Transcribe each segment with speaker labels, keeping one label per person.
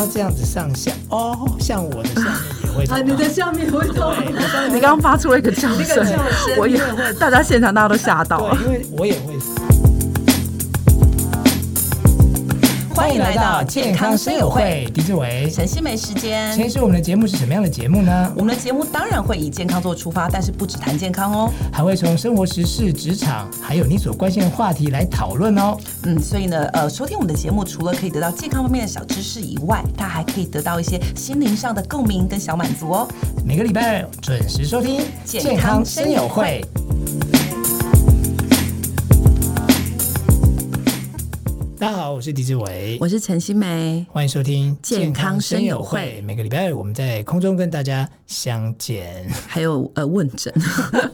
Speaker 1: 要这样子上下哦，像我的下面也会痛。
Speaker 2: 啊，你的下面会痛。
Speaker 3: 你刚刚发出了一个叫声，我也会，大家现场大家都吓到了，
Speaker 1: 因为我也会。欢迎来到健康生友会，狄志伟、
Speaker 2: 陈希梅时间。
Speaker 1: 其实我们的节目是什么样的节目呢？
Speaker 2: 我们的节目当然会以健康做出发，但是不只谈健康哦，
Speaker 1: 还会从生活时事、职场，还有你所关心的话题来讨论哦。
Speaker 2: 嗯，所以呢，呃，收听我们的节目，除了可以得到健康方面的小知识以外，它还可以得到一些心灵上的共鸣跟小满足哦。
Speaker 1: 每个礼拜准时收听健康生友会。大家好，我是狄志伟，
Speaker 3: 我是陈心梅，
Speaker 1: 欢迎收听
Speaker 3: 健康生友会。
Speaker 1: 每个礼拜二我们在空中跟大家相见，还
Speaker 3: 有呃问诊，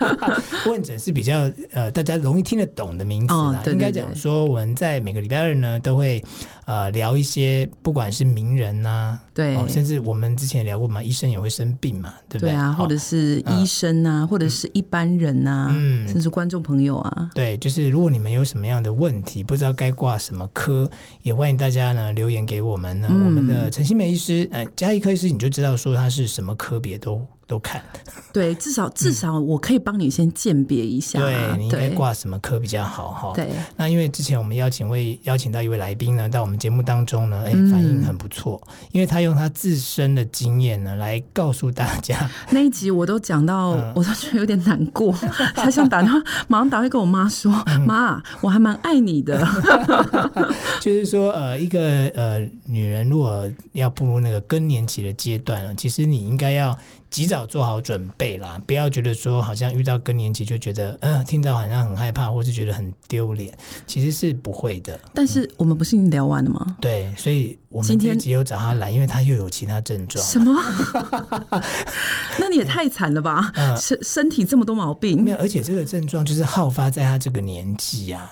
Speaker 1: 问诊是比较呃大家容易听得懂的名词啦。哦、对对对，应该讲说我们在每个礼拜二呢都会呃聊一些不管是名人呐、啊，
Speaker 3: 对、哦，
Speaker 1: 甚至我们之前聊过嘛，医生也会生病嘛，对不对？
Speaker 3: 对啊，或者是医生啊，哦、或者是一般人啊，嗯，甚至观众朋友啊，
Speaker 1: 对，就是如果你们有什么样的问题，不知道该挂什么。科也欢迎大家呢留言给我们呢，嗯、我们的陈新梅医师，呃，家医科医师，你就知道说他是什么科别都。都看，
Speaker 3: 对，至少至少我可以帮你先鉴别一下，
Speaker 1: 对，你应该挂什么科比较好哈。
Speaker 3: 对，
Speaker 1: 那因为之前我们邀请位邀请到一位来宾呢，到我们节目当中呢，哎，反应很不错，因为他用他自身的经验呢来告诉大家。
Speaker 3: 那一集我都讲到，我都觉得有点难过，他想打电话，马上打电话跟我妈说：“妈，我还蛮爱你的。”
Speaker 1: 就是说，呃，一个呃女人如果要步入那个更年期的阶段了，其实你应该要。及早做好准备啦，不要觉得说好像遇到更年期就觉得，嗯、呃，听到好像很害怕，或是觉得很丢脸，其实是不会的。
Speaker 3: 但是我们不是已经聊完了吗？
Speaker 1: 对，所以我们今天只有找他来，因为他又有其他症状。
Speaker 3: 什么？那你也太惨了吧？身、嗯、身体这么多毛病，
Speaker 1: 没有，而且这个症状就是好发在他这个年纪、啊。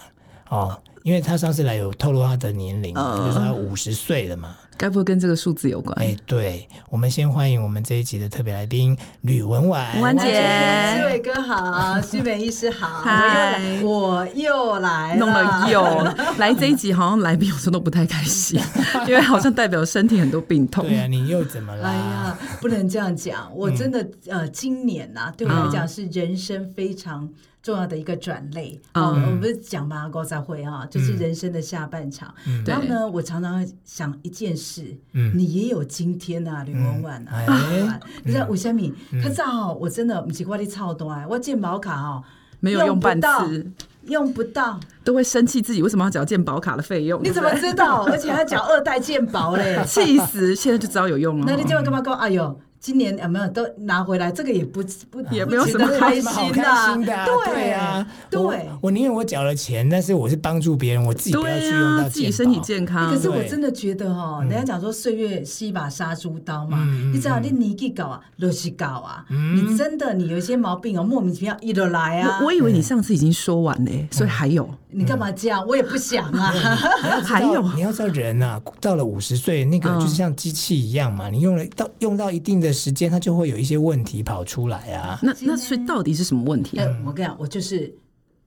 Speaker 1: 哦，因为他上次来有透露他的年龄，呃、就是他五十岁了嘛。
Speaker 3: 该不会跟这个数字有关？
Speaker 1: 哎，对，我们先欢迎我们这一集的特别来宾吕文婉。
Speaker 3: 文姐，
Speaker 4: 志伟哥好，欣湄医师好，嗨，我又来，
Speaker 3: 弄了又 来这一集，好像来宾有时候都不太开心，因为好像代表身体很多病痛。
Speaker 1: 对啊，你又怎么了？哎呀，
Speaker 4: 不能这样讲，我真的呃，今年呐，对我来讲是人生非常。重要的一个转捩，哦，我们不是讲嘛，高才会啊，就是人生的下半场。然后呢，我常常想一件事，嗯你也有今天呐，吕文婉啊，你知道为什么？可是哦，我真的不是我的超多哎，我健保卡哦，
Speaker 3: 没有用半次，
Speaker 4: 用不到，
Speaker 3: 都会生气自己为什么要缴健保卡的费用？
Speaker 4: 你怎么知道？而且还缴二代健保嘞，
Speaker 3: 气死！现在就知道有用了。
Speaker 4: 那你今晚干嘛讲？哎呦！今年有没有都拿回来？这个也不不
Speaker 3: 也没有什么开心
Speaker 4: 的，
Speaker 1: 对啊，对。我宁愿我缴了钱，但是我是帮助别人，我自己不要去用到
Speaker 3: 自己身体健康。
Speaker 4: 可是我真的觉得哈，人家讲说岁月是一把杀猪刀嘛，你知道你年纪高啊，都是高啊，你真的你有一些毛病哦，莫名其妙一路来啊。
Speaker 3: 我以为你上次已经说完了，所以还有。
Speaker 4: 你干嘛这样？我也不想啊。
Speaker 3: 还有，
Speaker 1: 你要知道人啊，到了五十岁，那个就是像机器一样嘛，你用了到用到一定的。时间它就会有一些问题跑出来啊。
Speaker 3: 那那所以到底是什么问题？
Speaker 4: 哎，我跟你讲，我就是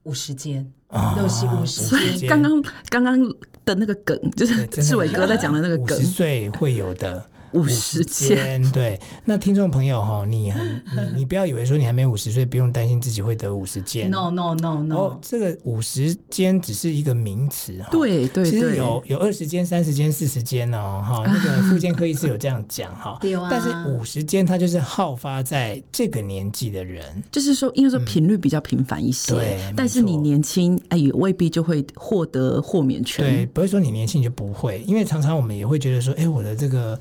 Speaker 4: 五十间，都是五十间。
Speaker 3: 刚刚刚刚的那个梗，就是志伟哥在讲的那个梗，
Speaker 1: 五十岁会有的。
Speaker 3: 五十间，
Speaker 1: 对，那听众朋友哈，你 你你不要以为说你还没五十岁，不用担心自己会得五十肩。
Speaker 4: No no no no，
Speaker 1: 哦，这个五十肩只是一个名词哈。
Speaker 3: 对对对，
Speaker 1: 其实有有二十肩、三十肩、四十肩哦哈，那个复健科医师有这样讲哈。但是五十肩它就是好发在这个年纪的人，
Speaker 3: 就是说，因为说频率比较频繁一些。对。但是你年轻哎，也未必就会获得豁免权。
Speaker 1: 对，不会说你年轻就不会，因为常常我们也会觉得说，哎，我的这个。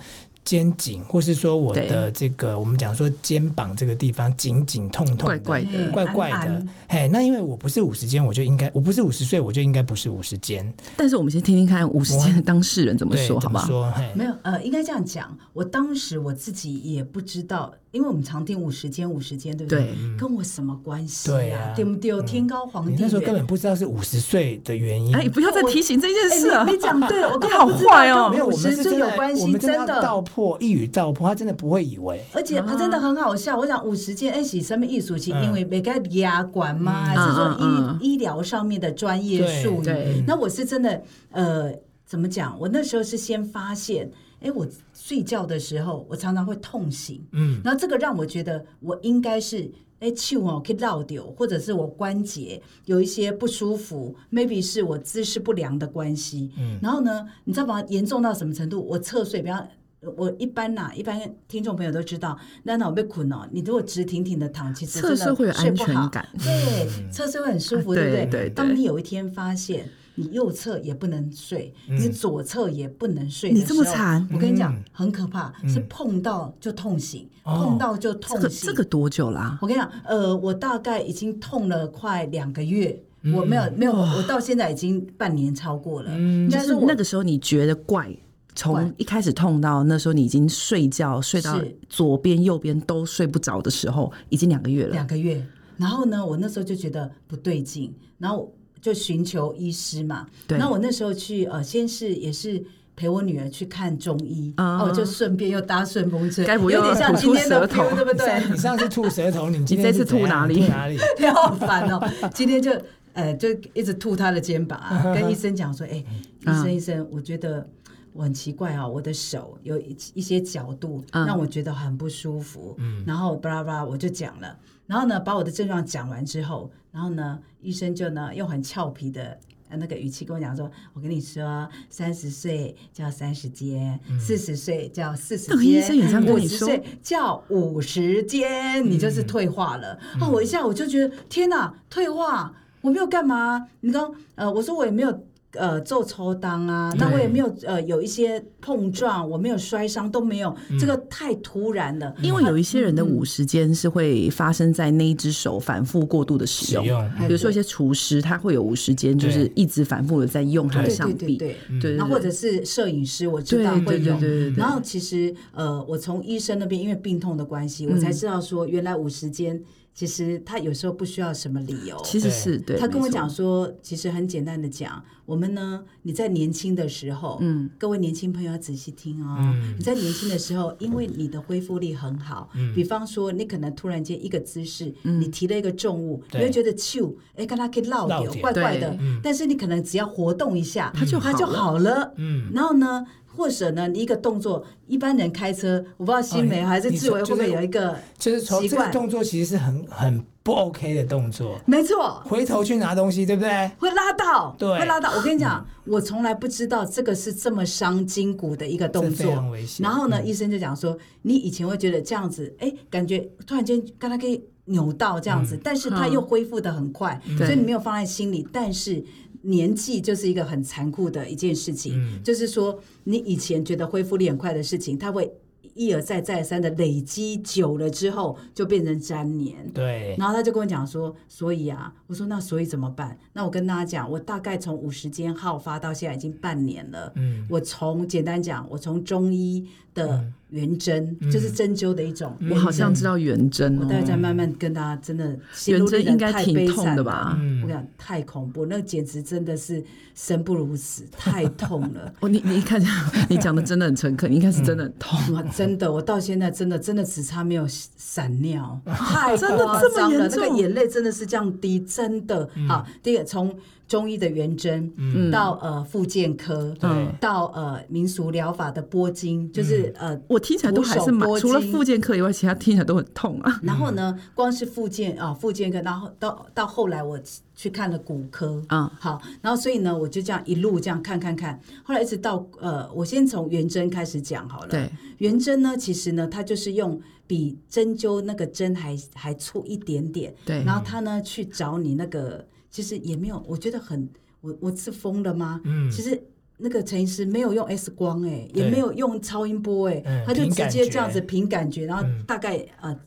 Speaker 1: 肩颈，或是说我的这个，我们讲说肩膀这个地方紧紧痛痛的，怪怪的，怪怪的。嘿，那因为我不是五十肩，我就应该，我不是五十岁，我就应该不是五十肩。
Speaker 3: 但是我们先听听看五十肩的当事人怎么说，好不好？
Speaker 1: 说，
Speaker 4: 没有，呃，应该这样讲。我当时我自己也不知道。因为我们常听五十肩，五十肩，对不对？跟我什么关系呀？对不对？天高皇帝远。
Speaker 1: 那时候根本不知道是五十岁的原因。
Speaker 3: 哎，不要再提醒这件事了。
Speaker 4: 你讲对了，我
Speaker 3: 好坏哦。
Speaker 4: 没有，五十岁有关系，真的。
Speaker 1: 道破一语道破，他真的不会以为。
Speaker 4: 而且他真的很好笑。我想五十肩，哎，是什么艺术性？因为每个牙管吗？还是说医医疗上面的专业术语？那我是真的，呃，怎么讲？我那时候是先发现。哎，我睡觉的时候我常常会痛醒，
Speaker 1: 嗯，
Speaker 4: 然后这个让我觉得我应该是。哎，气我可以绕掉，或者是我关节有一些不舒服，maybe 是我姿势不良的关系。嗯，然后呢，你知道吗？严重到什么程度？我侧睡，比方我一般呐、啊，一般听众朋友都知道，那那我被捆了，你如果直挺挺的躺，其实真的睡不好，
Speaker 3: 侧睡会有安全感，
Speaker 4: 对，侧睡会很舒服，对不对？
Speaker 3: 对对对。
Speaker 4: 当你有一天发现。你右侧也不能睡，你左侧也不能睡。
Speaker 3: 你这么惨，
Speaker 4: 我跟你讲，很可怕，是碰到就痛醒，碰到就痛醒。
Speaker 3: 这个多久啦？
Speaker 4: 我跟你讲，呃，我大概已经痛了快两个月，我没有没有，我到现在已经半年超过了。
Speaker 3: 就是那个时候你觉得怪，从一开始痛到那时候你已经睡觉睡到左边右边都睡不着的时候，已经两个月了。
Speaker 4: 两个月，然后呢，我那时候就觉得不对劲，然后。就寻求医师嘛，对。那我那时候去呃，先是也是陪我女儿去看中医，哦，就顺便又搭顺风车，
Speaker 3: 该不有点像今天的头，
Speaker 4: 对不对？
Speaker 1: 你上次吐舌头，你今
Speaker 3: 天这次吐哪里？
Speaker 1: 哪里？
Speaker 4: 你好烦哦！今天就呃，就一直吐他的肩膀，跟医生讲说，哎，医生医生，我觉得我很奇怪啊，我的手有一些角度让我觉得很不舒服，嗯，然后巴拉巴拉我就讲了。然后呢，把我的症状讲完之后，然后呢，医生就呢用很俏皮的那个语气跟我讲说：“我跟你说，三十岁叫三十肩，四十岁叫四十肩，五十岁叫五十肩，你就是退化了。嗯”哦，我一下我就觉得天哪，退化！我没有干嘛？你刚呃，我说我也没有。呃，做抽当啊，那我也没有呃，有一些碰撞，我没有摔伤，都没有，这个太突然了。
Speaker 3: 因为有一些人的五十肩是会发生在那一只手反复过度的使用，比如说一些厨师，他会有五十肩，就是一直反复的在用他的上臂，对对，那或者是摄影师，我知道会用。然后其实呃，我从医生那边因为病痛的关系，我才知道说原来五十肩。其实他有时候不需要什么理由，其实是对。
Speaker 4: 他跟我讲说，其实很简单的讲，我们呢，你在年轻的时候，嗯，各位年轻朋友要仔细听哦。你在年轻的时候，因为你的恢复力很好，比方说你可能突然间一个姿势，你提了一个重物，你会觉得咻，哎，跟他可以绕掉，怪怪的。但是你可能只要活动一下，它就它就好了。嗯，然后呢？或者呢，你一个动作，一般人开车，我不知道新梅还是志伟会不会有一个，
Speaker 1: 就是从这个动作其实是很很不 OK 的动作。
Speaker 4: 没错，
Speaker 1: 回头去拿东西，对不对？
Speaker 4: 会拉到，
Speaker 1: 对，
Speaker 4: 会拉到。我跟你讲，我从来不知道这个是这么伤筋骨的一个动作，然后呢，医生就讲说，你以前会觉得这样子，哎，感觉突然间刚才可以扭到这样子，但是它又恢复的很快，所以你没有放在心里，但是。年纪就是一个很残酷的一件事情，嗯、就是说，你以前觉得恢复力很快的事情，它会一而再再而三的累积久了之后，就变成粘连。
Speaker 1: 对。
Speaker 4: 然后他就跟我讲说，所以啊，我说那所以怎么办？那我跟大家讲，我大概从五十间好发到现在已经半年了。嗯。我从简单讲，我从中医的。圆针就是针灸的一种，
Speaker 3: 我好像知道圆针。
Speaker 4: 我待会再慢慢跟大家真的，
Speaker 3: 圆针应该挺痛的吧？
Speaker 4: 我讲，太恐怖，那简直真的是生不如死，太痛了。
Speaker 3: 哦，你你看，你讲的真的很诚恳，应该是真的很痛。
Speaker 4: 真的，我到现在真的真的只差没有闪尿，太夸张了，那个眼泪真的是这样滴，真的。好，第一个从。中医的圆针，嗯。到呃复健科，到呃民俗疗法的拨筋，就是呃
Speaker 3: 我听起来都还是蛮，除了复健科以外，其他听起来都很痛啊。
Speaker 4: 然后呢，光是复健啊，复健科，然后到到后来我去看了骨科，啊。好，然后所以呢，我就这样一路这样看看看，后来一直到呃，我先从圆针开始讲好了。对，圆针呢，其实呢，它就是用比针灸那个针还还粗一点点，对，然后它呢去找你那个。其实也没有，我觉得很，我我是疯了吗？嗯，其实那个陈医师没有用 X 光哎、欸，也没有用超音波哎、他就直接这样子凭感觉，然后大概、嗯、呃，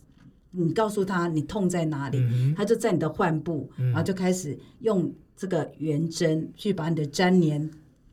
Speaker 4: 你告诉他你痛在哪里，嗯、他就在你的患部，然后就开始用这个圆针去把你的粘连。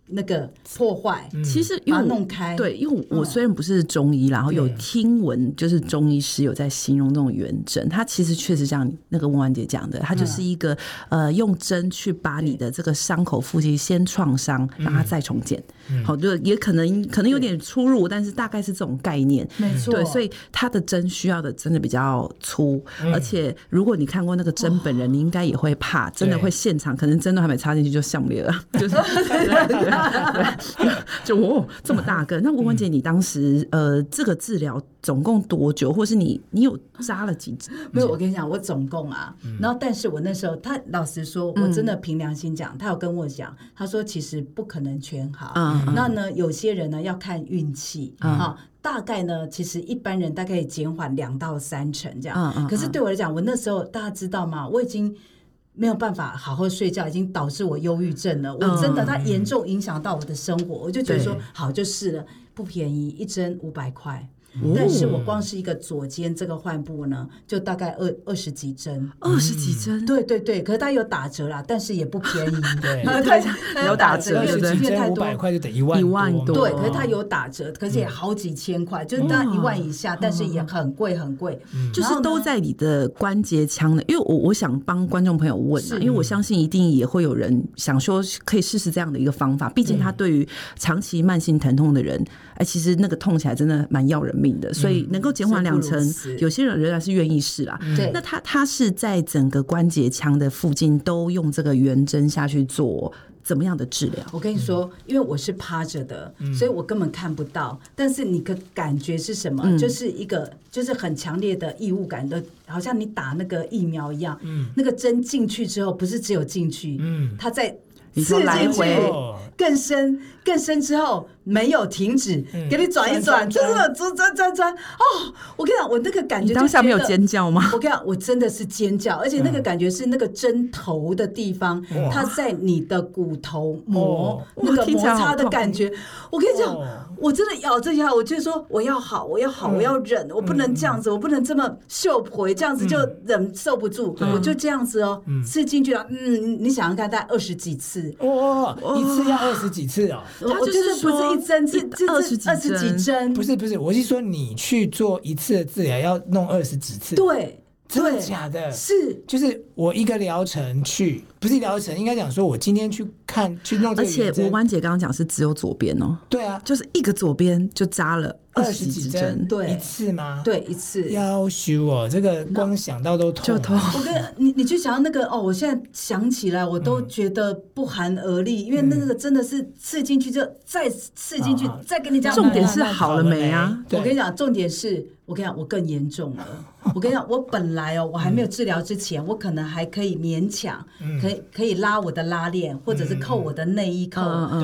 Speaker 4: 那个破坏，
Speaker 3: 其实把它弄开。对，因为我虽然不是中医，然后有听闻，就是中医师有在形容这种圆针，它其实确实像那个温婉姐讲的，它就是一个呃，用针去把你的这个伤口附近先创伤，让它再重建。好，就也可能可能有点出入，但是大概是这种概念。
Speaker 4: 没错。
Speaker 3: 对，所以它的针需要的真的比较粗，而且如果你看过那个针本人，你应该也会怕，真的会现场可能针都还没插进去就上不了，就是。就哦这么大个。那文文姐，你当时呃这个治疗总共多久，或是你你有扎了几针？
Speaker 4: 没有，我跟你讲，我总共啊，然后但是我那时候他老实说，我真的凭良心讲，他有跟我讲，他说其实不可能全好。那呢，有些人呢要看运气啊。大概呢，其实一般人大概减缓两到三成这样。可是对我来讲，我那时候大家知道吗？我已经没有办法好好睡觉，已经导致我忧郁症了。我真的，它严重影响到我的生活。我就觉得说，好就是了，不便宜，一针五百块。但是我光是一个左肩这个患部呢，就大概二二十几针，
Speaker 3: 二十几针，
Speaker 4: 对对对，可是它有打折啦，但是也不便宜，
Speaker 1: 对，
Speaker 3: 有打折，
Speaker 1: 二十几针五百块就得一万，
Speaker 3: 一万多，
Speaker 4: 对，可是它有打折，可是也好几千块，就是那一万以下，但是也很贵很贵，
Speaker 3: 就是都在你的关节腔的，因为我我想帮观众朋友问啊，因为我相信一定也会有人想说可以试试这样的一个方法，毕竟它对于长期慢性疼痛的人，哎，其实那个痛起来真的蛮要人命的，所以能够减缓两成，有些人仍然是愿意试啦。对，那他他是在整个关节腔的附近都用这个圆针下去做怎么样的治疗？
Speaker 4: 我跟你说，因为我是趴着的，所以我根本看不到。但是你的感觉是什么？就是一个就是很强烈的异物感的，好像你打那个疫苗一样。嗯，那个针进去之后，不是只有进去，嗯，它在。刺进去更深更深之后没有停止，给你转一转，真的转转转转哦！我跟你讲，我那个感觉，
Speaker 3: 当下没有尖叫吗？
Speaker 4: 我跟你讲，我真的是尖叫，而且那个感觉是那个针头的地方，它在你的骨头膜那个摩擦的感觉。我跟你讲，我真的咬这下，我就说我要好，我要好，我要忍，我不能这样子，我不能这么秀回，这样子就忍受不住，我就这样子哦，刺进去了。嗯，你想想看，大概二十几次。
Speaker 1: 哇，一次要二十几次哦！
Speaker 4: 我就是不是一针，是二十几二十几针。
Speaker 1: 不是不是，我是说你去做一次的治疗要弄二十几次。
Speaker 4: 对，
Speaker 1: 真的假的？
Speaker 4: 是，
Speaker 1: 就是我一个疗程去，不是疗程，应该讲说我今天去看去弄这个。
Speaker 3: 而且文文姐刚刚讲是只有左边哦。
Speaker 1: 对啊，
Speaker 3: 就是一个左边就扎了。
Speaker 1: 二十几针，
Speaker 4: 对，
Speaker 1: 一次吗？
Speaker 4: 对，一次。
Speaker 1: 要修哦，这个光想到都痛。
Speaker 3: 就痛。
Speaker 4: 我跟你，你去想到那个哦，我现在想起来，我都觉得不寒而栗，因为那个真的是刺进去就再刺进去，再跟你讲。
Speaker 3: 重点是好了没啊？
Speaker 4: 我跟你讲，重点是我跟你讲，我更严重了。我跟你讲，我本来哦，我还没有治疗之前，我可能还可以勉强，可以可以拉我的拉链，或者是扣我的内衣扣。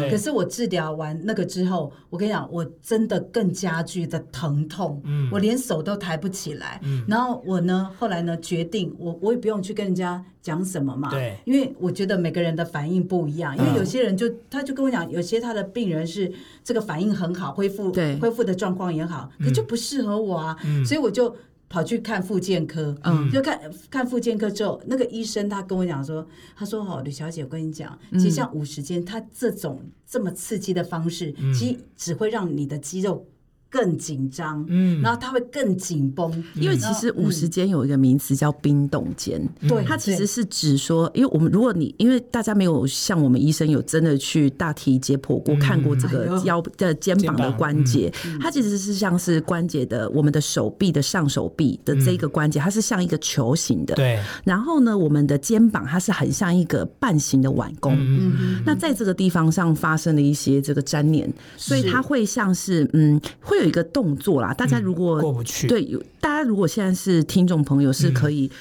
Speaker 4: 可是我治疗完那个之后，我跟你讲，我真的更加剧的疼痛，我连手都抬不起来。然后我呢，后来呢，决定我我也不用去跟人家讲什么嘛，对，因为我觉得每个人的反应不一样。因为有些人就他就跟我讲，有些他的病人是这个反应很好，恢复恢复的状况也好，可就不适合我啊，所以我就。跑去看复健科，嗯，就看看复健科之后，那个医生他跟我讲说，他说：“哦，吕小姐，我跟你讲，其实像五十肩，他这种这么刺激的方式，其实只会让你的肌肉。”更紧张，嗯，然后它会更紧绷，
Speaker 3: 因为其实五十肩有一个名词叫冰冻肩，对，它其实是指说，因为我们如果你因为大家没有像我们医生有真的去大体解剖过看过这个腰的肩膀的关节，它其实是像是关节的我们的手臂的上手臂的这个关节，它是像一个球形的，对。然后呢，我们的肩膀它是很像一个半形的碗弓，嗯，那在这个地方上发生了一些这个粘连，所以它会像是嗯会。有一个动作啦，大家如果、嗯、过不去，对，大家如果现在是听众朋友，是可以。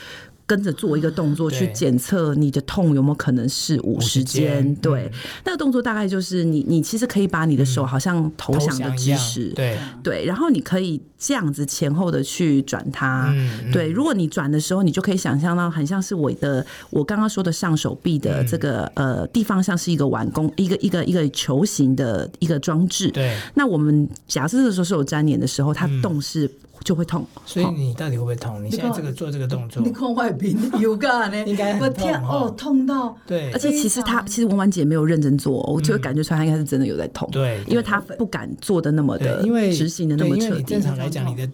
Speaker 3: 跟着做一个动作去检测你的痛有没有可能是五十肩？对，那个动作大概就是你你其实可以把你的手好像投降的姿势，对对，然后你可以这样子前后的去转它，对。如果你转的时候，你就可以想象到很像是我的我刚刚说的上手臂的这个呃地方，像是一个碗弓，一个一个一个球形的一个装置。对，那我们假设这个时候是有粘连的时候，它动是。就会痛，
Speaker 1: 所以你到底会不会痛？你现在这个做这个动作，
Speaker 4: 你看外边有个呢，应该我天哦，痛到
Speaker 1: 对。
Speaker 3: 而且其实他其实文婉姐没有认真做，我就会感觉出来她应该是真的有在痛，对，因为他不敢做的那么的，因为执行的那么彻底。
Speaker 1: 正常来讲，你的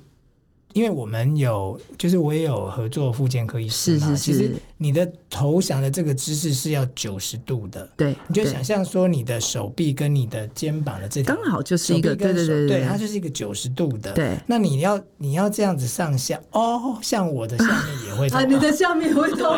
Speaker 1: 因为我们有，就是我也有合作复健科医师嘛，其实你的投降的这个姿势是要九十度的，
Speaker 3: 对，
Speaker 1: 你就想象说你的手臂跟你的肩膀的这条
Speaker 3: 刚好就是一个，对对对
Speaker 1: 对，它就是一个九十度的，
Speaker 3: 对。
Speaker 1: 那你要你要这样子上下，哦，像我的下面也会痛，
Speaker 4: 你的下面会痛，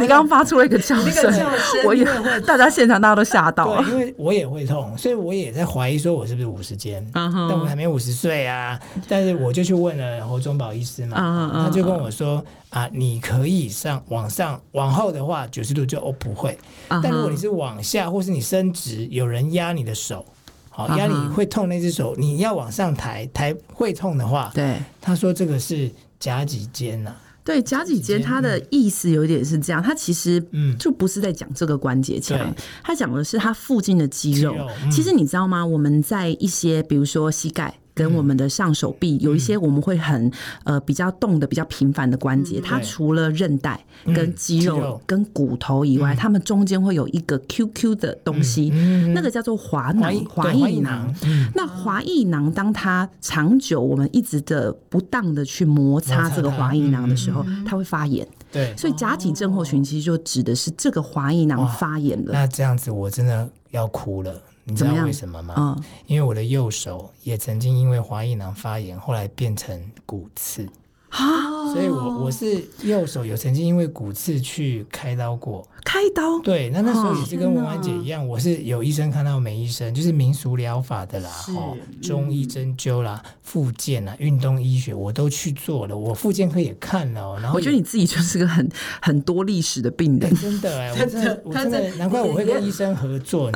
Speaker 3: 你刚刚发出了一个叫声，我也会，大家现场大家都吓到。了，
Speaker 1: 因为我也会痛，所以我也在怀疑说我是不是五十肩，但我还没五十岁啊，但是我就去问了侯中保医师嘛。Uh, uh, uh, 他就跟我说啊，你可以上往上往后的话九十度就哦不会，uh. 但如果你是往下或是你伸直，有人压你的手，好压你会痛那只手，你要往上抬抬会痛的话，
Speaker 3: 对，
Speaker 1: 他说这个是夹脊肩呐、啊，
Speaker 3: 对夹脊肩，它的意思有点是这样，它其实嗯就不是在讲这个关节腔，它讲的是它附近的肌肉。肌肉嗯、其实你知道吗？我们在一些比如说膝盖。跟我们的上手臂有一些我们会很呃比较动的比较频繁的关节，它除了韧带跟肌肉跟骨头以外，它们中间会有一个 QQ 的东西，那个叫做滑囊滑液囊。那滑液囊当它长久我们一直的不当的去摩擦这个滑液囊的时候，它会发炎。
Speaker 1: 对，
Speaker 3: 所以假体症候群其实就指的是这个滑液囊发炎了。
Speaker 1: 那这样子我真的要哭了。你知道为什么吗？嗯，因为我的右手也曾经因为滑液囊发炎，后来变成骨刺。啊，所以我我是右手有曾经因为骨刺去开刀过。
Speaker 3: 开刀？对，
Speaker 1: 那那时候也是跟文婉姐一样，我是有医生看到没医生，就是民俗疗法的啦，哦，中医针灸啦、复健啦、运动医学我都去做了，我复健科也看了。然后
Speaker 3: 我觉得你自己就是个很很多历史的病人，
Speaker 1: 真的哎，我真的 我真的难怪我会跟医生合作。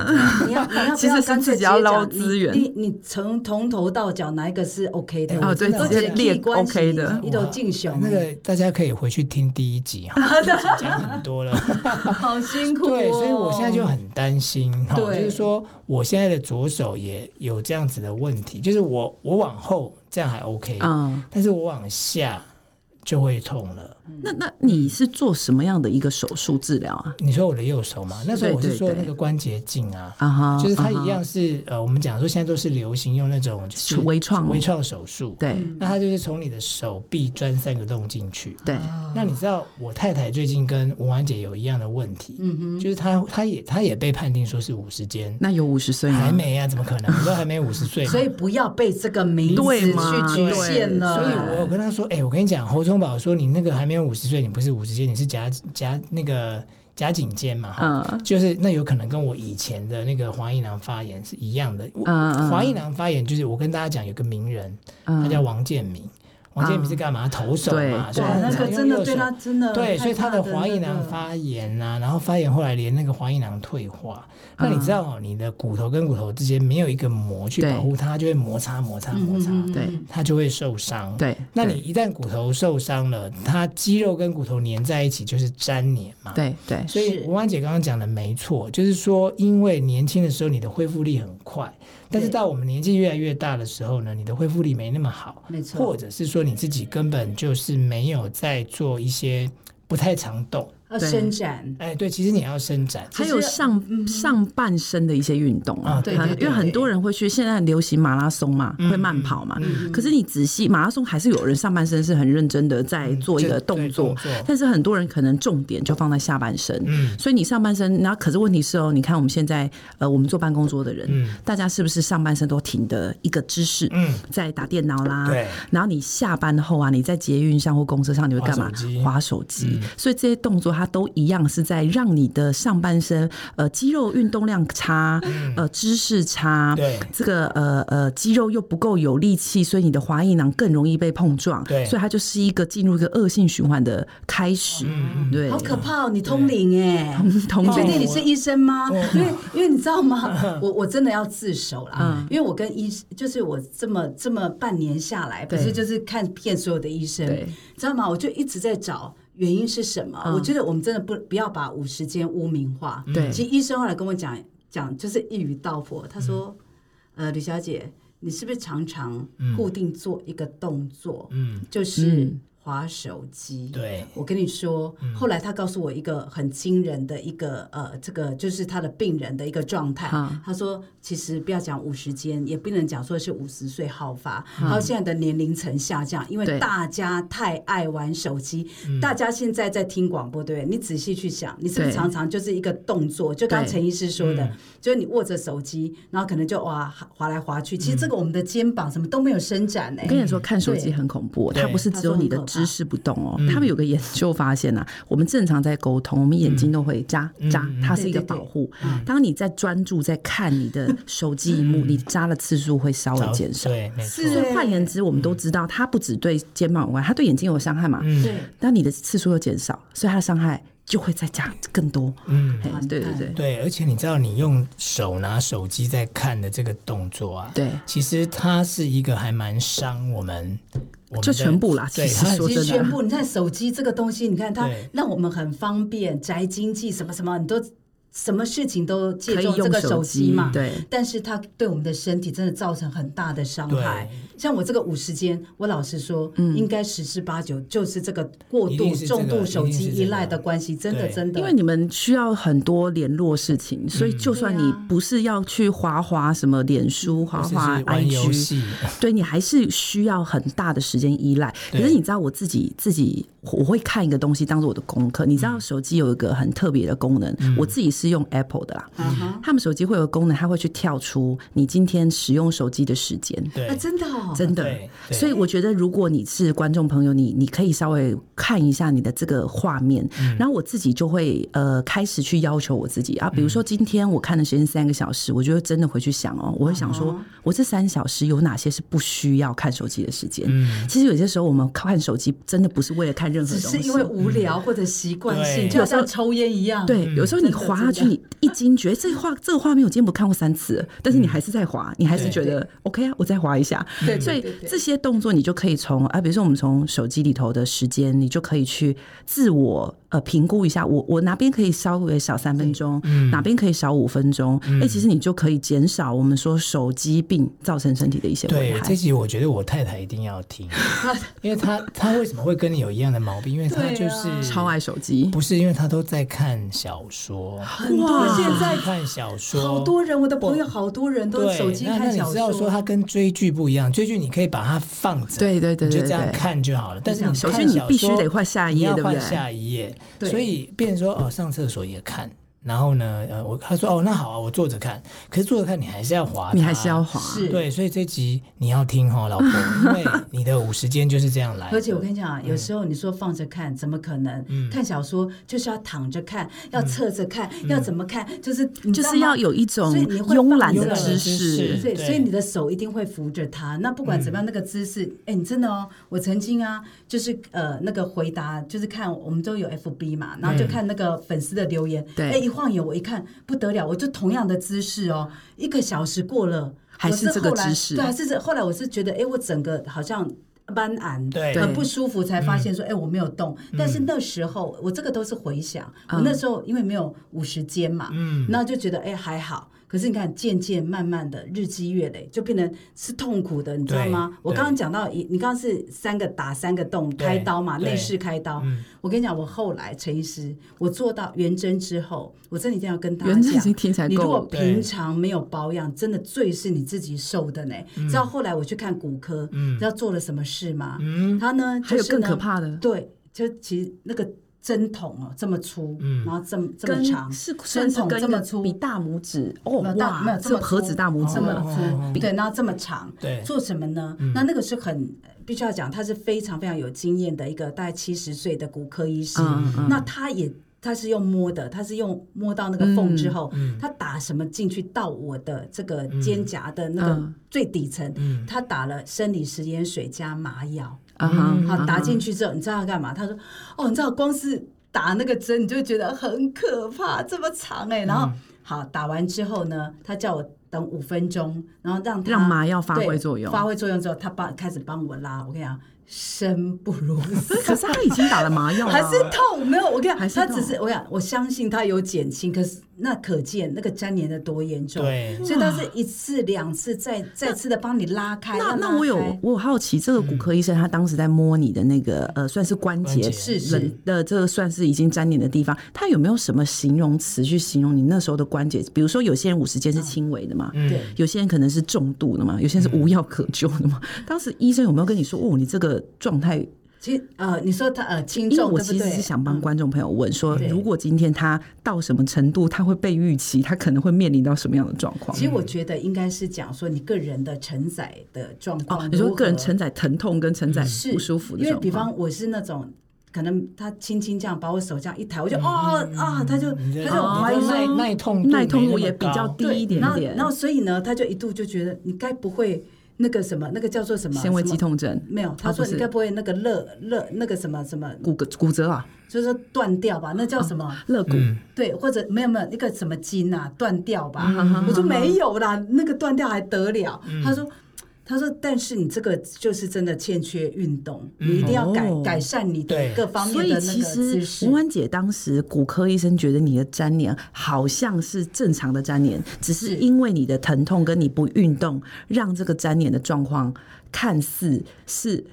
Speaker 1: 你
Speaker 4: 要 你要其实是自己要捞资源，你你从从头到脚哪一个是 OK 的？
Speaker 3: 哦，对，直接列 OK 的。
Speaker 1: 那个大家可以回去听第一集哈，讲很多了，
Speaker 4: 好辛苦。
Speaker 1: 对，所以我现在就很担心哈，就是说我现在的左手也有这样子的问题，就是我我往后这样还 OK，嗯，但是我往下就会痛了。
Speaker 3: 那那你是做什么样的一个手术治疗啊？
Speaker 1: 你说我的右手嘛？那时候我是说那个关节镜啊，啊哈，就是它一样是呃，我们讲说现在都是流行用那种就是
Speaker 3: 微创
Speaker 1: 微创手术，
Speaker 3: 对，
Speaker 1: 那它就是从你的手臂钻三个洞进去，
Speaker 3: 对。
Speaker 1: 那你知道我太太最近跟文婉姐有一样的问题，嗯哼，就是她她也她也被判定说是五十肩，
Speaker 3: 那有五十岁吗？
Speaker 1: 还没啊？怎么可能？都还没五十岁，
Speaker 4: 所以不要被这个名字去局限了。
Speaker 1: 所以我跟她说，哎，我跟你讲，侯忠宝说你那个还没有五十岁，你不是。五十肩，你是夹夹那个夹颈肩嘛？哈、嗯，就是那有可能跟我以前的那个黄一郎发言是一样的。嗯，滑液囊发言就是我跟大家讲，有个名人，嗯、他叫王建民。王建民是干嘛？投手嘛，
Speaker 4: 对，那个真的对他真的
Speaker 1: 对，所以他的华裔囊发炎啊，然后发炎后来连那个华裔囊退化。那你知道哦，你的骨头跟骨头之间没有一个膜去保护它，就会摩擦摩擦摩擦，
Speaker 3: 对，
Speaker 1: 它就会受伤。
Speaker 3: 对，
Speaker 1: 那你一旦骨头受伤了，它肌肉跟骨头粘在一起就是粘连嘛。
Speaker 3: 对对，
Speaker 1: 所以吴婉姐刚刚讲的没错，就是说，因为年轻的时候你的恢复力很快。但是到我们年纪越来越大的时候呢，你的恢复力没那么好，没错，或者是说你自己根本就是没有在做一些不太常动。
Speaker 4: 要伸展，
Speaker 1: 哎，对，其实你要伸展，
Speaker 3: 还有上上半身的一些运动啊，对，因为很多人会去，现在很流行马拉松嘛，会慢跑嘛，可是你仔细马拉松还是有人上半身是很认真的在做一个动作，但是很多人可能重点就放在下半身，所以你上半身，然后可是问题是哦，你看我们现在呃，我们坐办公桌的人，大家是不是上半身都挺的一个姿势，在打电脑啦，对，然后你下班后啊，你在捷运上或公车上你会干嘛？划手机，所以这些动作。它都一样是在让你的上半身呃肌肉运动量差，呃姿势差，对。这个呃呃肌肉又不够有力气，所以你的滑液囊更容易被碰撞，对，所以它就是一个进入一个恶性循环的开始，对，
Speaker 4: 好可怕哦！你通灵哎，通灵，你确定你是医生吗？因为因为你知道吗？我我真的要自首啦，因为我跟医就是我这么这么半年下来，不是就是看遍所有的医生，知道吗？我就一直在找。原因是什么？我觉得我们真的不不要把五十肩污名化。对，其实医生后来跟我讲讲，就是一语道破。他说：“呃，吕小姐，你是不是常常固定做一个动作？嗯，就是滑手机，
Speaker 1: 对，
Speaker 4: 我跟你说，嗯、后来他告诉我一个很惊人的一个呃，这个就是他的病人的一个状态。嗯、他说，其实不要讲五十肩，也不能讲说是五十岁好发。然后、嗯、现在的年龄层下降，因为大家太爱玩手机。大家现在在听广播，对，你仔细去想，你是不是常常就是一个动作？对就刚陈医师说的，嗯、就是你握着手机，然后可能就哇滑来滑去。其实这个我们的肩膀什么都没有伸展呢。我
Speaker 3: 跟你说，看手机很恐怖，它不是只有你的。姿势不动哦，他们有个研究发现呐，我们正常在沟通，我们眼睛都会眨眨，它是一个保护。当你在专注在看你的手机荧幕，你眨的次数会稍微减少。
Speaker 1: 对，没错。
Speaker 3: 所以换言之，我们都知道，它不只对肩膀有关，它对眼睛有伤害嘛。对。当你的次数又减少，所以它的伤害就会再加更多。嗯，对对对
Speaker 1: 对，而且你知道，你用手拿手机在看的这个动作啊，
Speaker 3: 对，
Speaker 1: 其实它是一个还蛮伤我们。
Speaker 3: 就全部啦，
Speaker 1: 对，
Speaker 3: 其实
Speaker 4: 全部。你看手机这个东西，你看它让我们很方便，宅经济什么什么，你都。什么事情都借助这个手机嘛，
Speaker 3: 对，
Speaker 4: 但是它对我们的身体真的造成很大的伤害。像我这个五十肩，我老实说，应该十之八九就是这个过度重度手机依赖的关系，真的真的。
Speaker 3: 因为你们需要很多联络事情，所以就算你不是要去滑滑什么脸书、滑滑 IG，对你还是需要很大的时间依赖。可是你知道，我自己自己我会看一个东西当做我的功课。你知道，手机有一个很特别的功能，我自己是。是用 Apple 的啦，他们手机会有功能，它会去跳出你今天使用手机的时间。
Speaker 1: 对，
Speaker 4: 真的，哦。
Speaker 3: 真的。所以我觉得，如果你是观众朋友，你你可以稍微看一下你的这个画面，然后我自己就会呃开始去要求我自己啊，比如说今天我看的时间三个小时，我就真的回去想哦，我会想说，我这三小时有哪些是不需要看手机的时间？其实有些时候我们看手机真的不是为了看任何东西，
Speaker 4: 是因为无聊或者习惯性，就像抽烟一样。
Speaker 3: 对，有时候你滑。就你一惊觉，这画这个画面我今天不看过三次，但是你还是在滑，你还是觉得 OK 啊，我再滑一下。对，所以这些动作你就可以从啊，比如说我们从手机里头的时间，你就可以去自我。呃，评估一下，我我哪边可以稍微少三分钟，嗯、哪边可以少五分钟？哎、嗯，其实你就可以减少我们说手机病造成身体的一些危害。
Speaker 1: 对，这集我觉得我太太一定要听，因为她她为什么会跟你有一样的毛病？因为她就是、啊、
Speaker 3: 超爱手机，
Speaker 1: 不是因为她都在看小说，
Speaker 4: 很多现在
Speaker 1: 看小说，
Speaker 4: 好多人，我的朋友好多人都手机看小说。那你知
Speaker 1: 道说她跟追剧不一样，追剧你可以把它放着，
Speaker 3: 对对对，
Speaker 1: 就这样看就好了。但是你
Speaker 3: 首先你必须得换下一页，对不对？
Speaker 1: 下一页，所以。变成说哦，上厕所也看。然后呢，呃，我他说哦，那好啊，我坐着看。可是坐着看，你还是要滑，
Speaker 3: 你还是要滑，
Speaker 4: 是
Speaker 1: 对。所以这集你要听哈，老婆，因为你的午时间就是这样来。
Speaker 4: 而且我跟你讲啊，有时候你说放着看，怎么可能？看小说就是要躺着看，要侧着看，要怎么看？就是
Speaker 3: 就是要有一种慵懒的姿势。
Speaker 4: 对，所以你的手一定会扶着它。那不管怎么样，那个姿势，哎，你真的哦，我曾经啊，就是呃，那个回答，就是看我们都有 FB 嘛，然后就看那个粉丝的留言，对，哎。晃眼，我一看不得了，我就同样的姿势哦，一个小时过了，
Speaker 3: 还是这个姿势，
Speaker 4: 对，还是这。后来我是觉得，哎，我整个好像斑癌，
Speaker 1: 对，
Speaker 4: 很不舒服，才发现说，哎，我没有动。但是那时候，我这个都是回想，我那时候因为没有五十肩嘛，嗯，然后就觉得，哎，还好。可是你看，渐渐慢慢的日积月累，就变成是痛苦的，你知道吗？我刚刚讲到，你你刚刚是三个打三个洞开刀嘛，内视开刀。我跟你讲，我后来陈医师，我做到圆针之后，我真的一定要跟大家讲，你如果平常没有保养，真的罪是你自己受的呢。知道后来我去看骨科，知道做了什么事吗？他呢，
Speaker 3: 还有更可怕的，
Speaker 4: 对，就其实那个。针筒哦，这么粗，然后这么这么长，针筒这么粗，
Speaker 3: 比大拇指哦，
Speaker 4: 大没有这么
Speaker 3: 盒子大拇指。
Speaker 4: 这么粗，对，然后这么长，对，做什么呢？那那个是很必须要讲，他是非常非常有经验的一个大概七十岁的骨科医师，那他也他是用摸的，他是用摸到那个缝之后，他打什么进去到我的这个肩胛的那个最底层，他打了生理食盐水加麻药。啊哈！好，打进去之后，你知道他干嘛？他说：“哦，你知道，光是打那个针，你就觉得很可怕，这么长哎。”然后，好，打完之后呢，他叫我等五分钟，然后让他
Speaker 3: 让麻药发挥作用，
Speaker 4: 发挥作用之后，他帮开始帮我拉。我跟你讲，生不如死。
Speaker 3: 可是他已经打了麻药了，
Speaker 4: 还是痛？没有，我跟你
Speaker 3: 讲，
Speaker 4: 他只是我讲，我相信他有减轻，可是。那可见那个粘连的多严重，
Speaker 1: 对，
Speaker 4: 所以他是一次两次再再次的帮你拉开。
Speaker 3: 那那我有我好奇，这个骨科医生他当时在摸你的那个呃，算是关节
Speaker 4: 是
Speaker 3: 的这个算是已经粘连的地方，他有没有什么形容词去形容你那时候的关节？比如说有些人五十肩是轻微的嘛，对，有些人可能是重度的嘛，有些人是无药可救的嘛。当时医生有没有跟你说哦，你这个状态？
Speaker 4: 其实呃，你说他呃轻重，
Speaker 3: 因为我其实是想帮观众朋友问说，如果今天他到什么程度，他会被预期，他可能会面临到什么样的状况？
Speaker 4: 其实我觉得应该是讲说你个人的承载的状况。
Speaker 3: 你说个人承载疼痛跟承载不舒服的状况。
Speaker 4: 因为比方我是那种可能他轻轻这样把我手这样一抬，我就哦啊，他就他就
Speaker 1: 怀疑耐耐痛
Speaker 3: 耐痛度也比较低一点点。
Speaker 4: 然后所以呢，他就一度就觉得你该不会。那个什么，那个叫做什么？
Speaker 3: 纤维肌痛症？
Speaker 4: 没有，他说你该不会那个肋肋那个什么什么
Speaker 3: 骨骼骨折啊？
Speaker 4: 就是说断掉吧？那叫什么？
Speaker 3: 肋骨？
Speaker 4: 对，或者没有没有那个什么筋啊断掉吧？我说没有啦，那个断掉还得了？他说。他说：“但是你这个就是真的欠缺运动，你一定要改改善你的各方面的那
Speaker 3: 个其实，文姐当时骨科医生觉得你的粘连好像是正常的粘连，只是因为你的疼痛跟你不运动，让这个粘连的状况看似是。”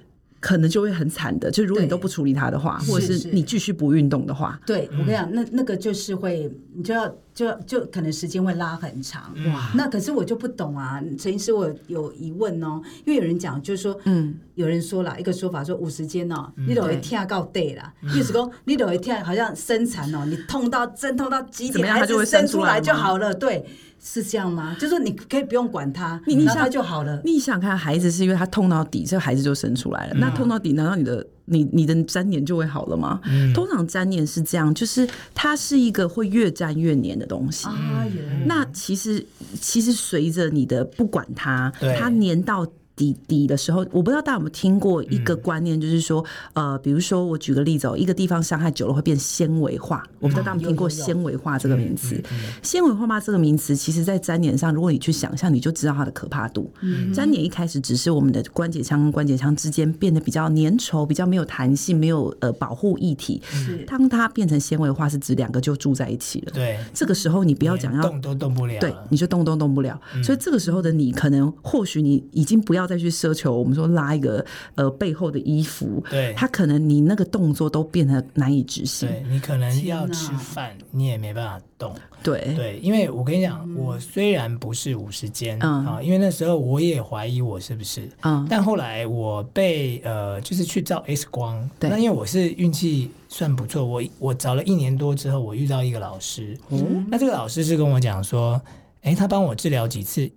Speaker 3: 可能就会很惨的，就如果你都不处理它的话，或者是你继续不运动的话，
Speaker 4: 对，我跟你讲，那那个就是会，你就要就就可能时间会拉很长。哇，那可是我就不懂啊，陈医师，我有疑问哦，因为有人讲就是说，嗯，有人说了一个说法，说五十肩哦，你都会跳到对了，意思说你都会跳，好像生产哦，你痛到真痛到极点，孩子生出来就好了，对。是这样吗？就是说你可以不用管他，你你想就好了。
Speaker 3: 你想看孩子是因为他痛到底，这孩子就生出来了。嗯、那痛到底，难道你的你你的粘黏就会好了吗？嗯、通常粘黏是这样，就是它是一个会越粘越黏的东西。啊、那其实其实随着你的不管它，它黏到。底底的时候，我不知道大家有没有听过一个观念，就是说，呃，比如说我举个例子哦，一个地方伤害久了会变纤维化。我不知道大家有没有听过纤维化这个名词？纤维化吗？这个名词，其实在粘连上，如果你去想象，你就知道它的可怕度。粘连一开始只是我们的关节腔跟关节腔之间变得比较粘稠，比较没有弹性，没有呃保护一体。当它变成纤维化，是指两个就住在一起了。
Speaker 1: 对，
Speaker 3: 这个时候你不要讲要
Speaker 1: 动都动不了，
Speaker 3: 对，你就动都动不了。所以这个时候的你，可能或许你已经不要。再去奢求，我们说拉一个呃背后的衣服，
Speaker 1: 对，
Speaker 3: 他可能你那个动作都变得难以执行。
Speaker 1: 对，你可能要吃饭，你也没办法动。
Speaker 3: 对。
Speaker 1: 对，因为我跟你讲，嗯、我虽然不是五十肩啊，因为那时候我也怀疑我是不是，嗯，但后来我被呃就是去照 X 光，对，那因为我是运气算不错，我我找了一年多之后，我遇到一个老师，嗯，那这个老师是跟我讲说，哎，他帮我治疗几次。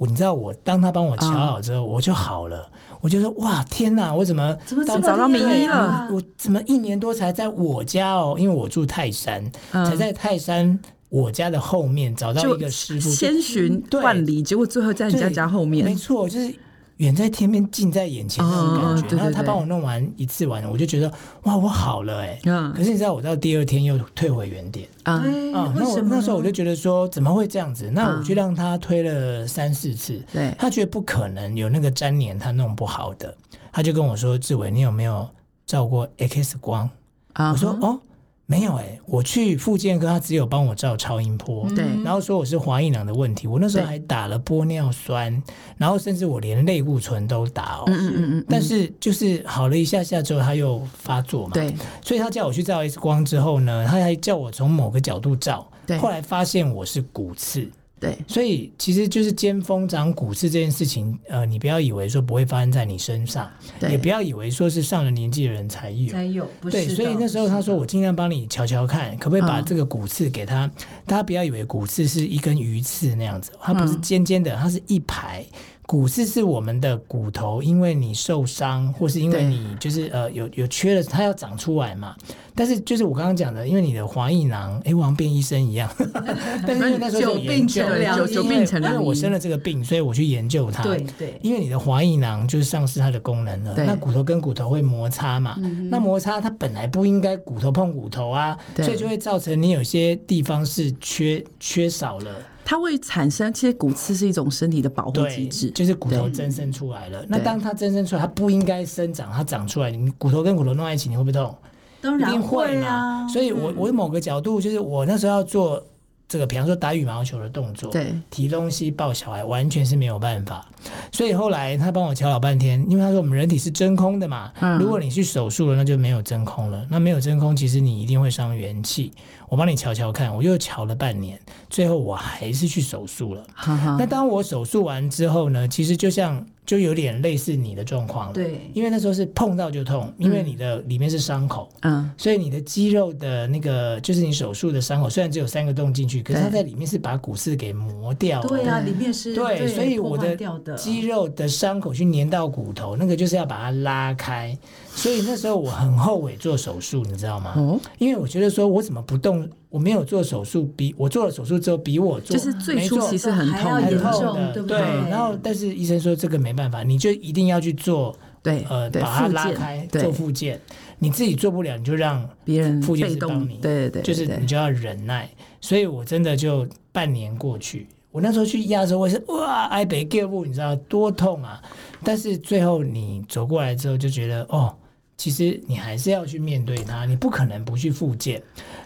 Speaker 1: 你知道我当他帮我瞧好之后，我就好了。我就说哇天哪，我怎么
Speaker 3: 怎么找到名医了？
Speaker 1: 我怎么一年多才在我家哦？因为我住泰山，才在泰山我家的后面找到一个师傅，
Speaker 3: 千寻万里，结果最后在你家家后面。
Speaker 1: 没错，就是。远在天边，近在眼前那种感觉。然后他帮我弄完一次完了，我就觉得哇，我好了哎。可是你知道，我到第二天又退回原点啊。那我那时候我就觉得说，怎么会这样子？那我就让他推了三四次，对，他觉得不可能有那个粘连，他弄不好的。他就跟我说：“志伟，你有没有照过 X 光？”我说：“哦。”没有哎、欸，我去复健科，他只有帮我照超音波，对，然后说我是华裔囊的问题，我那时候还打了玻尿酸，然后甚至我连类固醇都打哦，嗯嗯嗯，但是就是好了一下下之后，他又发作嘛，对，所以他叫我去照 X 光之后呢，他还叫我从某个角度照，对，后来发现我是骨刺。对，所以其实就是尖峰长骨刺这件事情，呃，你不要以为说不会发生在你身上，对也不要以为说是上了年纪的人才有，
Speaker 4: 才有，不是
Speaker 1: 对，所以那时候他说我尽量帮你瞧瞧看，可不可以把这个骨刺给他？大家、嗯、不要以为骨刺是一根鱼刺那样子，它不是尖尖的，它是一排。骨刺是我们的骨头，因为你受伤，或是因为你就是呃有有缺了，它要长出来嘛。但是就是我刚刚讲的，因为你的滑液囊，哎，我好像变医生一样。但是那时候有研究，
Speaker 3: 久病成良，
Speaker 1: 因为我生了这个病，所以我去研究它。
Speaker 4: 对对。
Speaker 1: 因为你的滑液囊就是丧失它的功能了，那骨头跟骨头会摩擦嘛。那摩擦它本来不应该骨头碰骨头啊，所以就会造成你有些地方是缺缺少了。
Speaker 3: 它会产生，其实骨刺是一种身体的保护机制，
Speaker 1: 就是骨头增生出来了。那当它增生出来，它不应该生长，它长出来，你骨头跟骨头弄在一起，你会不会痛？
Speaker 4: 当然会啊。
Speaker 1: 所以我我某个角度就是我那时候要做。这个，比方说打羽毛球的动作，
Speaker 3: 对，
Speaker 1: 提东西抱小孩，完全是没有办法。所以后来他帮我瞧老半天，因为他说我们人体是真空的嘛，嗯、如果你去手术了，那就没有真空了。那没有真空，其实你一定会伤元气。我帮你瞧瞧看，我又瞧了半年，最后我还是去手术了。哈哈，那当我手术完之后呢，其实就像。就有点类似你的状况了，
Speaker 4: 对，
Speaker 1: 因为那时候是碰到就痛，因为你的里面是伤口，嗯，所以你的肌肉的那个就是你手术的伤口，虽然只有三个洞进去，可是它在里面是把骨刺给磨掉，
Speaker 4: 对啊，里面是，
Speaker 1: 对，所以我的。肌肉的伤口去粘到骨头，那个就是要把它拉开，所以那时候我很后悔做手术，你知道吗？哦，因为我觉得说我怎么不动？我没有做手术，比我做了手术之后，比我做
Speaker 3: 就是最初其实很痛，
Speaker 1: 很痛的，对不对？然后，但是医生说这个没办法，你就一定要去做，
Speaker 3: 对，
Speaker 1: 呃，把它拉开做复健。你自己做不了，你就让别人复健师帮你，
Speaker 3: 对对对，
Speaker 1: 就是你就要忍耐。所以我真的就半年过去，我那时候去压的时候，我是哇，挨北给步，你知道多痛啊！但是最后你走过来之后，就觉得哦。其实你还是要去面对它，你不可能不去复健。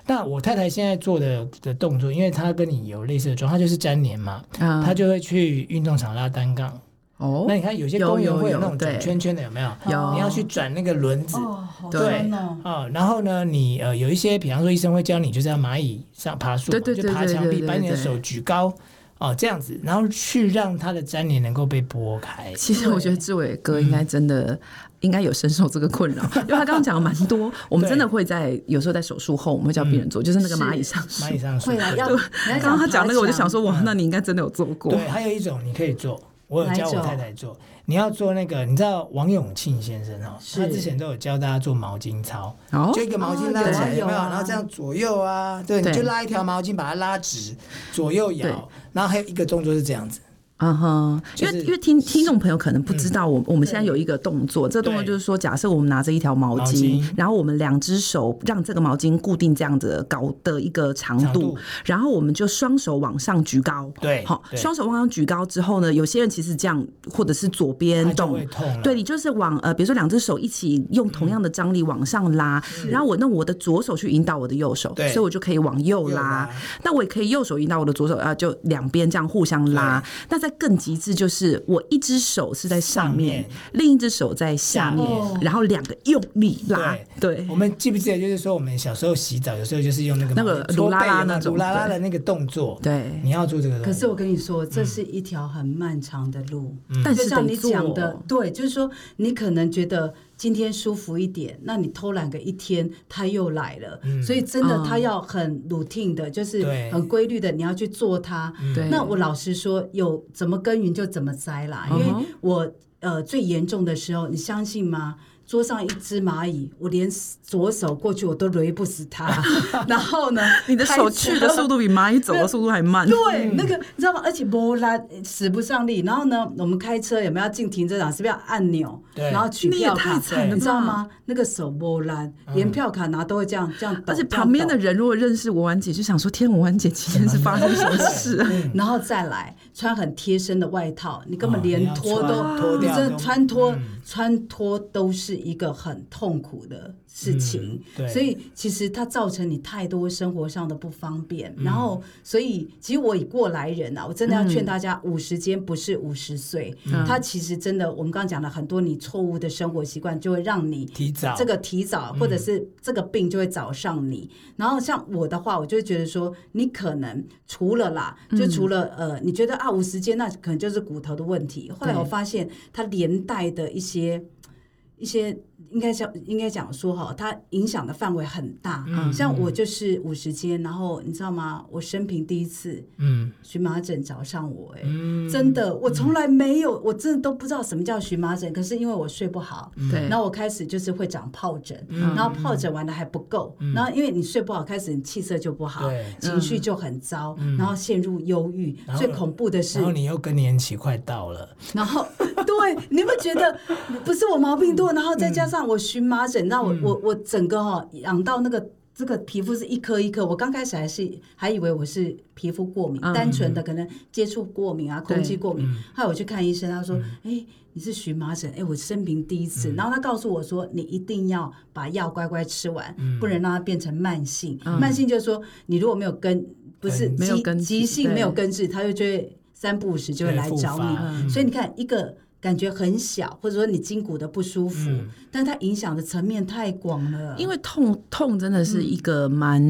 Speaker 1: 那我太太现在做的的动作，因为她跟你有类似的状况，她就是粘连嘛，嗯、她就会去运动场拉单杠。哦，那你看有些公园会有那种转圈圈的，有没有？有，你要去转那个轮子。哦，对哦，然后呢，你呃有一些，比方说医生会教你，就是要蚂蚁上爬树，对对对，就爬墙壁，把你的手举高。哦，这样子，然后去让它的粘连能够被拨开。
Speaker 3: 其实我觉得志伟哥应该真的应该有深受这个困扰，因为他刚刚讲了蛮多。我们真的会在有时候在手术后，我们会叫病人做，就是那个蚂蚁上树。
Speaker 1: 蚂蚁上树。
Speaker 3: 会啊，要。刚刚他讲那个，我就想说，哇，那你应该真的有做过。
Speaker 1: 对，还有一种你可以做，我有教我太太做。你要做那个，你知道王永庆先生哦，他之前都有教大家做毛巾操，就一个毛巾拉起来有没有？然后这样左右啊，对，你就拉一条毛巾把它拉直，左右摇，然后还有一个动作是这样子。
Speaker 3: 嗯哼，因为因为听听众朋友可能不知道，我我们现在有一个动作，这个动作就是说，假设我们拿着一条毛巾，然后我们两只手让这个毛巾固定这样子高的一个长度，然后我们就双手往上举高，
Speaker 1: 对，
Speaker 3: 好，双手往上举高之后呢，有些人其实这样，或者是左边动，对，你就是往呃，比如说两只手一起用同样的张力往上拉，然后我用我的左手去引导我的右手，所以我就可以往右拉，那我也可以右手引导我的左手啊，就两边这样互相拉，那在更极致就是我一只手是在上面，另一只手在下面，然后两个用力拉。对，
Speaker 1: 我们记不记得？就是说我们小时候洗澡，有时候就是用那个那个
Speaker 3: 鲁拉拉那种鲁
Speaker 1: 拉拉的那个动作。
Speaker 3: 对，
Speaker 1: 你要做这个。
Speaker 4: 可是我跟你说，这是一条很漫长的路。但是像你讲的，对，就是说你可能觉得。今天舒服一点，那你偷懒个一天，他又来了。嗯、所以真的，他要很 routine 的，嗯、就是很规律的，你要去做它。那我老实说，有怎么耕耘就怎么栽啦。嗯、因为我呃最严重的时候，你相信吗？桌上一只蚂蚁，我连左手过去我都雷不死它。然后呢，
Speaker 3: 你的手去的速度比蚂蚁走的速度还慢。
Speaker 4: 对，那个你知道吗？而且波拉使不上力。然后呢，我们开车有没有要进停车场？是不是要按钮？对。然后取票卡，你知道吗？那个手波拉，连票卡拿都会这样这样。
Speaker 3: 而且旁边的人如果认识文婉姐，就想说：天，文玩姐今天是发生什么事？
Speaker 4: 然后再来穿很贴身的外套，你根本连脱都，你这穿脱穿脱都是。一个很痛苦的事情，嗯、所以其实它造成你太多生活上的不方便。嗯、然后，所以其实我以过来人啊，我真的要劝大家，五十肩不是五十岁，嗯、它其实真的，我们刚刚讲了很多，你错误的生活习惯就会让你提早这个提早，或者是这个病就会找上你。嗯、然后像我的话，我就会觉得说，你可能除了啦，就除了呃，你觉得啊五十间那可能就是骨头的问题。后来我发现它连带的一些。一些应该讲应该讲说哈，它影响的范围很大。嗯，像我就是五十肩，然后你知道吗？我生平第一次，嗯，荨麻疹找上我，哎，真的，我从来没有，我真的都不知道什么叫荨麻疹。可是因为我睡不好，对，然后我开始就是会长疱疹，然后疱疹完了还不够，然后因为你睡不好，开始你气色就不好，对，情绪就很糟，然后陷入忧郁。最恐怖的是，
Speaker 1: 然后你又更年期快到了，
Speaker 4: 然后 对，你会觉得不是我毛病多。然后再加上我荨麻疹，那我我我整个哈痒到那个这个皮肤是一颗一颗，我刚开始还是还以为我是皮肤过敏，嗯、单纯的可能接触过敏啊，空气过敏。后来我去看医生，他说：“哎、嗯，你是荨麻疹，哎，我生平第一次。嗯”然后他告诉我说：“你一定要把药乖乖吃完，嗯、不能让它变成慢性。嗯、慢性就是说，你如果没有根，不是急急性没有根治，他就就会三不五时就会来找你。嗯、所以你看一个。”感觉很小，或者说你筋骨的不舒服，嗯、但它影响的层面太广了。
Speaker 3: 因为痛痛真的是一个蛮、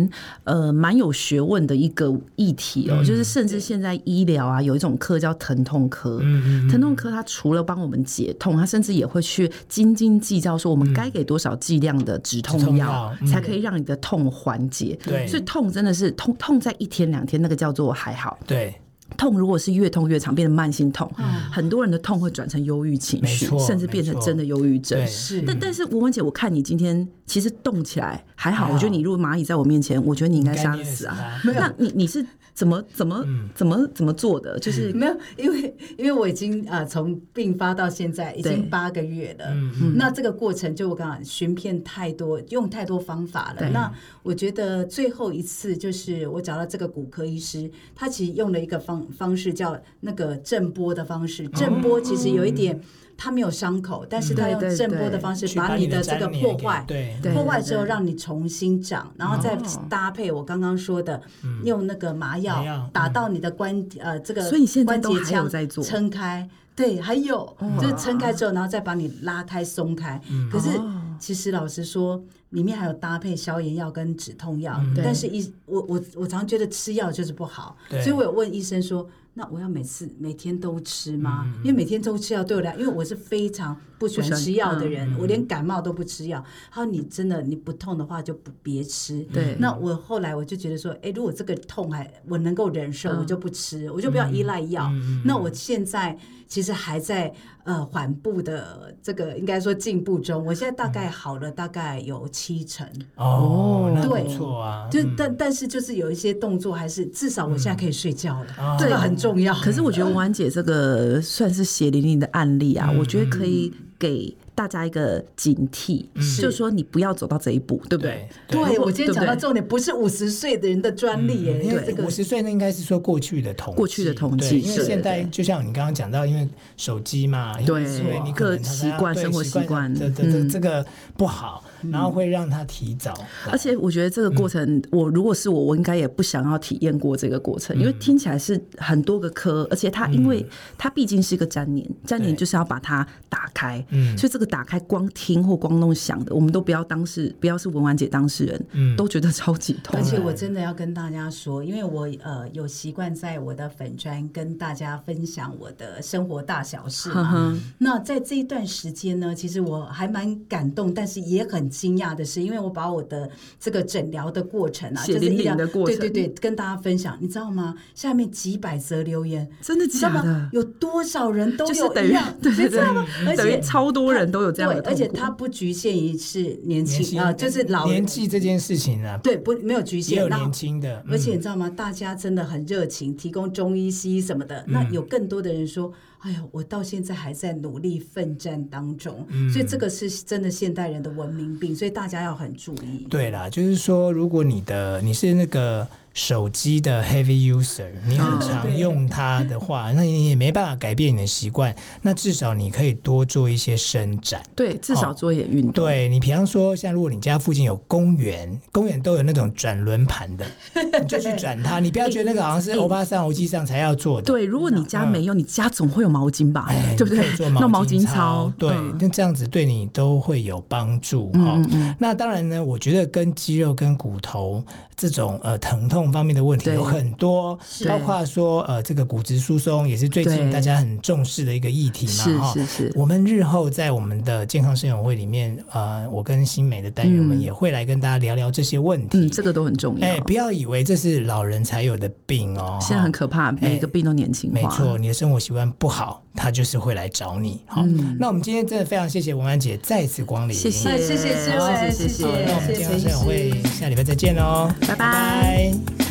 Speaker 3: 嗯、呃蛮有学问的一个议题哦，嗯、就是甚至现在医疗啊有一种科叫疼痛科，嗯、疼痛科它除了帮我们解痛，它甚至也会去斤斤计较说我们该给多少剂量的止痛药，嗯、才可以让你的痛缓解。对、嗯，所以痛真的是痛痛在一天两天那个叫做还好。
Speaker 1: 对。
Speaker 3: 痛如果是越痛越长，变成慢性痛，嗯、很多人的痛会转成忧郁情绪，甚至变成真的忧郁症。是，但但是文文姐，我看你今天其实动起来还好，好我觉得你如果蚂蚁在我面前，我觉得你应该吓死啊！那你你是？怎么怎么怎么怎么做的？就是
Speaker 4: 没有，因为因为我已经啊从病发到现在已经八个月了。嗯，那这个过程就我刚刚寻遍太多，用太多方法了。那我觉得最后一次就是我找到这个骨科医师，他其实用了一个方方式叫那个震波的方式。震波其实有一点。他没有伤口，但是他用震波的方式把你的这个破坏，破坏之后让你重新长，然后再搭配我刚刚说的，用那个麻药打到你的关呃这个关节腔，撑开，对，还有就是撑开之后，然后再把你拉开松开。可是其实老实说，里面还有搭配消炎药跟止痛药，但是医我我我常觉得吃药就是不好，所以我有问医生说。那我要每次每天都吃吗？嗯、因为每天都吃药对我来，因为我是非常不喜欢吃药的人，嗯、我连感冒都不吃药。他说你真的你不痛的话就不别吃。对。那我后来我就觉得说，哎，如果这个痛还我能够忍受，嗯、我就不吃，我就不要依赖药。嗯、那我现在其实还在呃缓步的这个应该说进步中，我现在大概好了大概有七成。
Speaker 1: 哦，对，那不错啊。
Speaker 4: 就但但是就是有一些动作还是至少我现在可以睡觉了，嗯、这个很重要。
Speaker 3: 可是我觉得文婉姐这个算是血淋淋的案例啊，嗯、我觉得可以给大家一个警惕，嗯、就是说你不要走到这一步，对不对？
Speaker 4: 对，对我今天讲到重点，不是五十岁的人的专利耶，因为这个
Speaker 1: 五十岁那应该是说过去的统，
Speaker 3: 过去的统计，
Speaker 1: 因为现在就像你刚刚讲到，因为手机嘛，对，你可能
Speaker 3: 习惯生活习惯，
Speaker 1: 这这这个不好。然后会让他提早，
Speaker 3: 而且我觉得这个过程，我如果是我，我应该也不想要体验过这个过程，因为听起来是很多个科，而且它因为它毕竟是一个粘连，粘连就是要把它打开，嗯。所以这个打开光听或光弄想的，我们都不要当事，不要是文玩姐当事人，嗯都觉得超级痛。
Speaker 4: 而且我真的要跟大家说，因为我呃有习惯在我的粉砖跟大家分享我的生活大小事嘛，那在这一段时间呢，其实我还蛮感动，但是也很。惊讶的是，因为我把我的这个诊疗的过程啊，
Speaker 3: 就是一的过程，
Speaker 4: 对对对，跟大家分享，你知道吗？下面几百则留言，
Speaker 3: 真的假的？
Speaker 4: 有多少人都有一样，
Speaker 3: 对对对，而且超多人都有这样的，
Speaker 4: 而且它不局限于是年轻啊，就是老
Speaker 1: 年纪这件事情啊，
Speaker 4: 对，不没有局限，
Speaker 1: 也有年轻的，
Speaker 4: 而且你知道吗？大家真的很热情，提供中医、西医什么的。那有更多的人说。哎呀，我到现在还在努力奋战当中，嗯、所以这个是真的现代人的文明病，所以大家要很注意。
Speaker 1: 对啦，就是说，如果你的你是那个。手机的 heavy user，你很常用它的话，那你也没办法改变你的习惯。那至少你可以多做一些伸展，
Speaker 3: 对，至少做一点运动。
Speaker 1: 对，你比方说，像如果你家附近有公园，公园都有那种转轮盘的，你就去转它。你不要觉得那个好像是欧巴桑、欧吉桑才要做的。
Speaker 3: 对，如果你家没有，你家总会有毛巾吧？对不对？做毛巾 操，
Speaker 1: 对，那这样子对你都会有帮助哈。那当然呢，我觉得跟肌肉跟骨头这种呃疼痛。方面的问题有很多，包括说呃，这个骨质疏松也是最近大家很重视的一个议题嘛。是是是。我们日后在我们的健康生友会里面，呃，我跟新美的单元们也会来跟大家聊聊这些问题。
Speaker 3: 嗯，这个都很重要。
Speaker 1: 哎，不要以为这是老人才有的病哦，
Speaker 3: 现在很可怕，每个病都年轻化。
Speaker 1: 没错，你的生活习惯不好，他就是会来找你。好，那我们今天真的非常谢谢文安姐再次光临，
Speaker 4: 谢谢谢谢谢谢谢谢。
Speaker 1: 那我们今天晚上会下礼拜再见喽，拜拜。